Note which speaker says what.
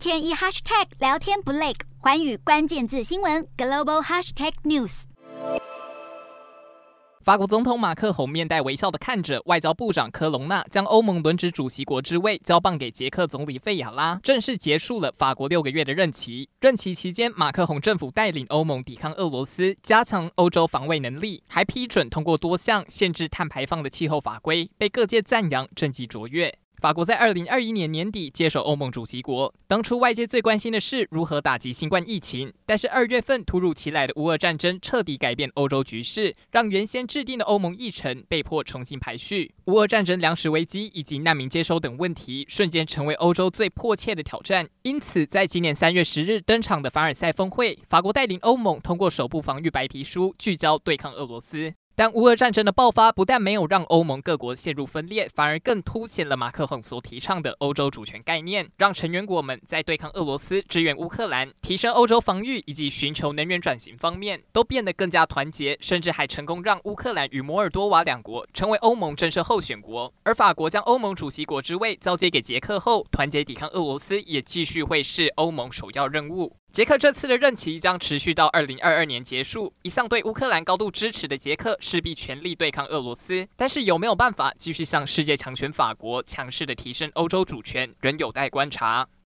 Speaker 1: 天一 hashtag 聊天不累，寰宇关键字新闻 global hashtag news。
Speaker 2: 法国总统马克宏面带微笑的看着外交部长科隆纳将欧盟轮值主席国之位交棒给捷克总理费亚拉，正式结束了法国六个月的任期。任期期间，马克宏政府带领欧盟抵抗俄罗斯，加强欧洲防卫能力，还批准通过多项限制碳排放的气候法规，被各界赞扬政绩卓越。法国在二零二一年年底接手欧盟主席国，当初外界最关心的是如何打击新冠疫情，但是二月份突如其来的乌俄战争彻底改变欧洲局势，让原先制定的欧盟议程被迫重新排序。乌俄战争、粮食危机以及难民接收等问题，瞬间成为欧洲最迫切的挑战。因此，在今年三月十日登场的凡尔赛峰会，法国带领欧盟通过首部防御白皮书，聚焦对抗俄罗斯。但乌俄战争的爆发不但没有让欧盟各国陷入分裂，反而更凸显了马克宏所提倡的欧洲主权概念，让成员国们在对抗俄罗斯、支援乌克兰、提升欧洲防御以及寻求能源转型方面都变得更加团结，甚至还成功让乌克兰与摩尔多瓦两国成为欧盟正式候选国。而法国将欧盟主席国之位交接给捷克后，团结抵抗俄罗斯也继续会是欧盟首要任务。捷克这次的任期将持续到二零二二年结束。一向对乌克兰高度支持的捷克势必全力对抗俄罗斯，但是有没有办法继续向世界强权法国强势的提升欧洲主权，仍有待观察。